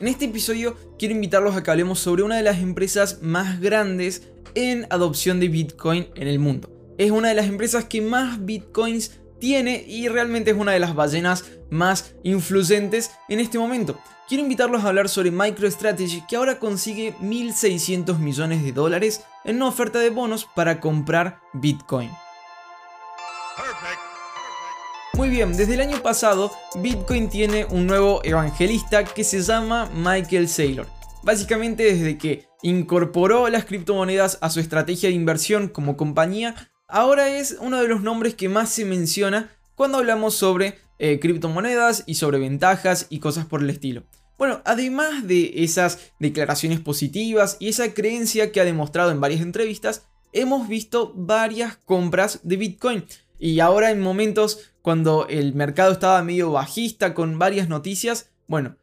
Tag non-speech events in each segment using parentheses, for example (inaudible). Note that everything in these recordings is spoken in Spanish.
En este episodio quiero invitarlos a que hablemos sobre una de las empresas más grandes en adopción de Bitcoin en el mundo. Es una de las empresas que más Bitcoins tiene y realmente es una de las ballenas más influyentes en este momento. Quiero invitarlos a hablar sobre MicroStrategy que ahora consigue 1.600 millones de dólares en una oferta de bonos para comprar Bitcoin. Muy bien, desde el año pasado Bitcoin tiene un nuevo evangelista que se llama Michael Saylor. Básicamente desde que incorporó las criptomonedas a su estrategia de inversión como compañía, ahora es uno de los nombres que más se menciona cuando hablamos sobre eh, criptomonedas y sobre ventajas y cosas por el estilo. Bueno, además de esas declaraciones positivas y esa creencia que ha demostrado en varias entrevistas, hemos visto varias compras de Bitcoin. Y ahora en momentos cuando el mercado estaba medio bajista con varias noticias, bueno,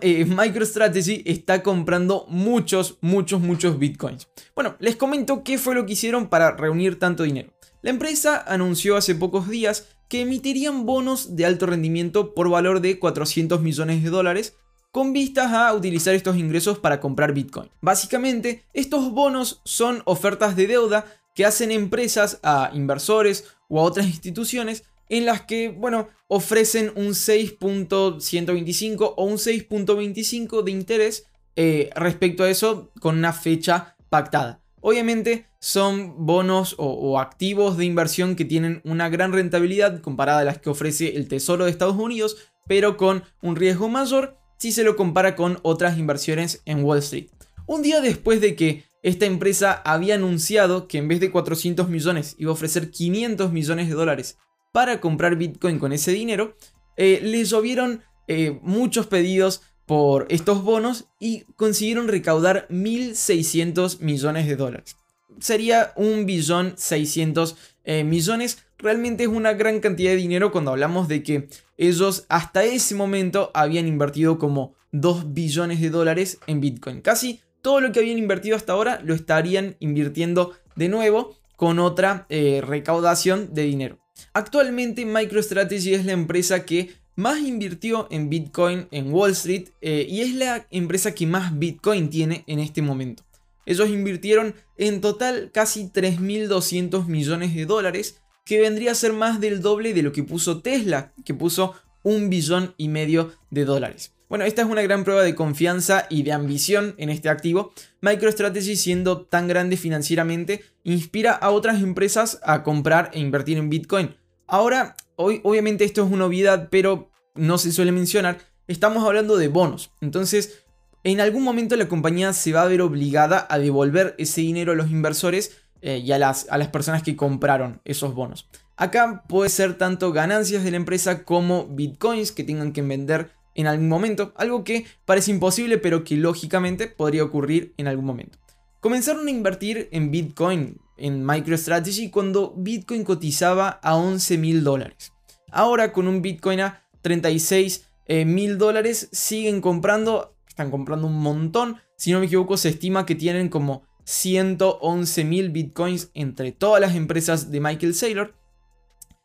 eh, (laughs) MicroStrategy está comprando muchos, muchos, muchos bitcoins. Bueno, les comento qué fue lo que hicieron para reunir tanto dinero. La empresa anunció hace pocos días que emitirían bonos de alto rendimiento por valor de 400 millones de dólares con vistas a utilizar estos ingresos para comprar Bitcoin. Básicamente, estos bonos son ofertas de deuda que hacen empresas a inversores o a otras instituciones en las que, bueno, ofrecen un 6.125 o un 6.25 de interés eh, respecto a eso con una fecha pactada. Obviamente son bonos o, activos de inversión que tienen una gran rentabilidad comparada a las que ofrece el Tesoro de Estados Unidos, pero con un riesgo mayor si se lo compara con otras inversiones en Wall Street. Un día después de que esta empresa había anunciado que en vez de 400 millones iba a ofrecer 500 millones de dólares para comprar Bitcoin con ese dinero, eh, les llovieron eh, muchos pedidos por estos bonos y consiguieron recaudar 1.600 millones de dólares. Sería un billón 600 eh, millones. Realmente es una gran cantidad de dinero cuando hablamos de que ellos hasta ese momento habían invertido como 2 billones de dólares en Bitcoin. Casi todo lo que habían invertido hasta ahora lo estarían invirtiendo de nuevo con otra recaudación de dinero. Actualmente MicroStrategy es la empresa que más invirtió en Bitcoin en Wall Street eh, y es la empresa que más Bitcoin tiene en este momento. Ellos invirtieron en total casi 3.200 millones de dólares, que vendría a ser más del doble de lo que puso Tesla, que puso un billón y medio de dólares. Bueno, esta es una gran prueba de confianza y de ambición en este activo. MicroStrategy, siendo tan grande financieramente, inspira a otras empresas a comprar e invertir en Bitcoin. Ahora, hoy, obviamente esto es una novedad, pero no se suele mencionar. Estamos hablando de bonos. Entonces, en algún momento la compañía se va a ver obligada a devolver ese dinero a los inversores eh, y a las, a las personas que compraron esos bonos. Acá puede ser tanto ganancias de la empresa como bitcoins que tengan que vender en algún momento, algo que parece imposible pero que lógicamente podría ocurrir en algún momento. Comenzaron a invertir en Bitcoin, en MicroStrategy, cuando Bitcoin cotizaba a 11 mil dólares. Ahora con un Bitcoin a 36 eh, mil dólares siguen comprando, están comprando un montón. Si no me equivoco se estima que tienen como 111 mil Bitcoins entre todas las empresas de Michael Saylor.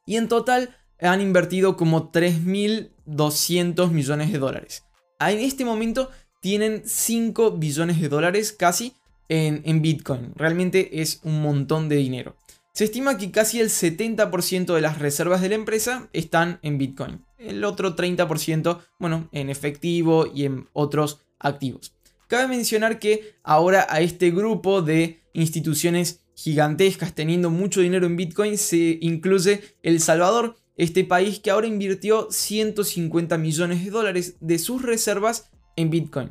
Y en total han invertido como 3.200 millones de dólares. En este momento tienen 5 billones de dólares casi en, en, Bitcoin. Realmente es un montón de dinero. Se estima que casi el 70% de las reservas de la empresa están en Bitcoin. El otro 30%, bueno, en efectivo y en otros activos. Cabe mencionar que ahora a este grupo de instituciones gigantescas teniendo mucho dinero en Bitcoin se incluye El Salvador, este país que ahora invirtió 150 millones de dólares de sus reservas en Bitcoin.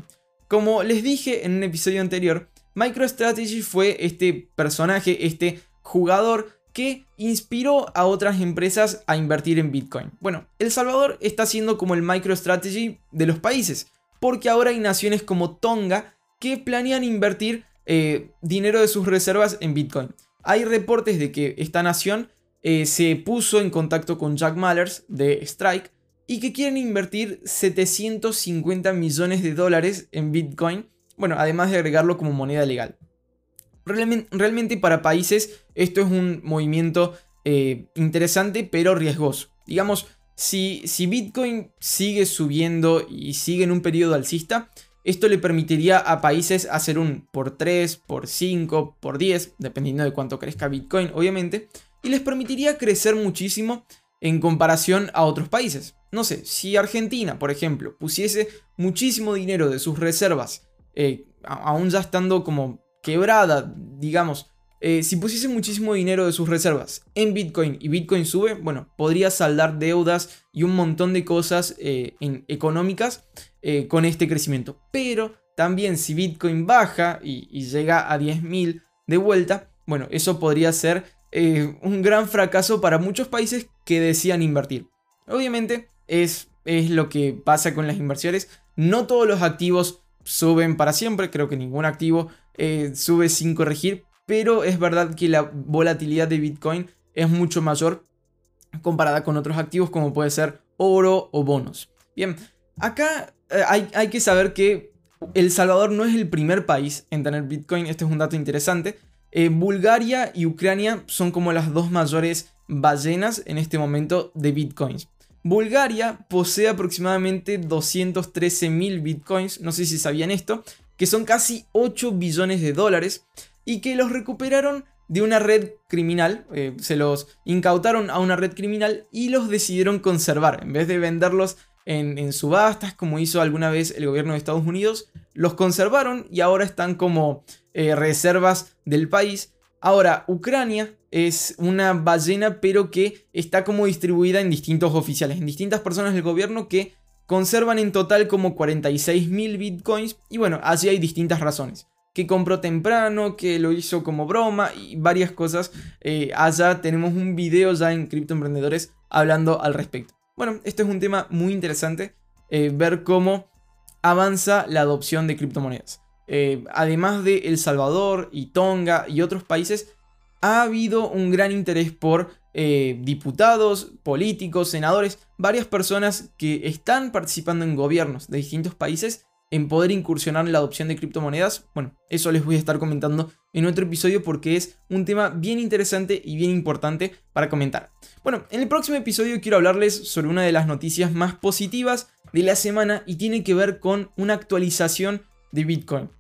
Como les dije en un episodio anterior, MicroStrategy fue este personaje, este jugador que inspiró a otras empresas a invertir en Bitcoin. Bueno, El Salvador está siendo como el MicroStrategy de los países, porque ahora hay naciones como Tonga que planean invertir eh, dinero de sus reservas en Bitcoin. Hay reportes de que esta nación eh, se puso en contacto con Jack Mallers de Strike y que quieren invertir 750 millones de dólares en Bitcoin, bueno, además de agregarlo como moneda legal. Realmente, para países esto es un movimiento eh, interesante pero riesgoso. Digamos, si, si Bitcoin sigue subiendo y sigue en un periodo alcista, Esto le permitiría a países hacer un por 3, por 5, por 10, dependiendo de cuánto crezca Bitcoin, obviamente, y les permitiría crecer muchísimo en comparación a otros países. No sé, si Argentina, por ejemplo, pusiese muchísimo dinero de sus reservas, eh, aún ya estando como quebrada, digamos, eh, si pusiese muchísimo dinero de sus reservas en Bitcoin y Bitcoin sube, bueno, podría saldar deudas y un montón de cosas eh, económicas con este crecimiento. Pero también si Bitcoin baja y, y llega a 10.000 de vuelta, bueno, eso podría ser un gran fracaso para muchos países que decían invertir. Obviamente es, es lo que pasa con las inversiones. No todos los activos suben para siempre, creo que ningún activo eh, sube sin corregir, pero es verdad que la volatilidad de Bitcoin es mucho mayor comparada con otros activos como puede ser oro o bonos. Bien, acá eh, hay, hay que saber que El Salvador no es el primer país en tener Bitcoin, este es un dato interesante. Eh, Bulgaria y Ucrania son como las dos mayores ballenas en este momento de bitcoins. Bulgaria posee aproximadamente 213 mil bitcoins, no sé si sabían esto, que son casi 8 billones de dólares y que los recuperaron de una red criminal, eh, se los incautaron a una red criminal y los decidieron conservar, en vez de venderlos en, subastas como hizo alguna vez el gobierno de Estados Unidos, los conservaron y ahora están como eh, reservas del país. Ahora, Ucrania es una ballena, pero que está como distribuida en distintos oficiales, en distintas personas del gobierno que conservan en total como 46.000 bitcoins. Y bueno, allí hay distintas razones. Que compró temprano, que lo hizo como broma y varias cosas. Eh, allá tenemos un video ya en Emprendedores hablando al respecto. Bueno, este es un tema muy interesante, eh, ver cómo avanza la adopción de criptomonedas. Eh, además de El Salvador y Tonga y otros países, ha habido un gran interés por eh, diputados, políticos, senadores, varias personas que están participando en gobiernos de distintos países en poder incursionar en la adopción de criptomonedas. Bueno, eso les voy a estar comentando en otro episodio porque es un tema bien interesante y bien importante para comentar. Bueno, en el próximo episodio quiero hablarles sobre una de las noticias más positivas de la semana y tiene que ver con una actualización de Bitcoin.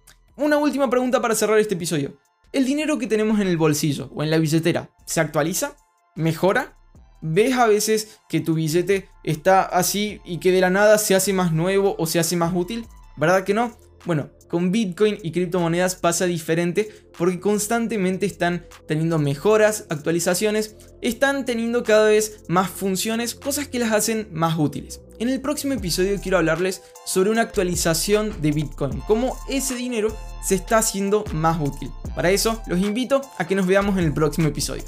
Una última pregunta para cerrar este episodio. ¿El dinero que tenemos en el bolsillo o en la billetera se actualiza? ¿Mejora? ¿Ves a veces que tu billete está así y que de la nada se hace más nuevo o se hace más útil? ¿Verdad que no? Bueno, con Bitcoin y criptomonedas pasa diferente porque constantemente están teniendo mejoras, actualizaciones, están teniendo cada vez más funciones, cosas que las hacen más útiles. En el próximo episodio quiero hablarles sobre una actualización de Bitcoin, cómo ese dinero se está haciendo más útil. Para eso los invito a que nos veamos en el próximo episodio.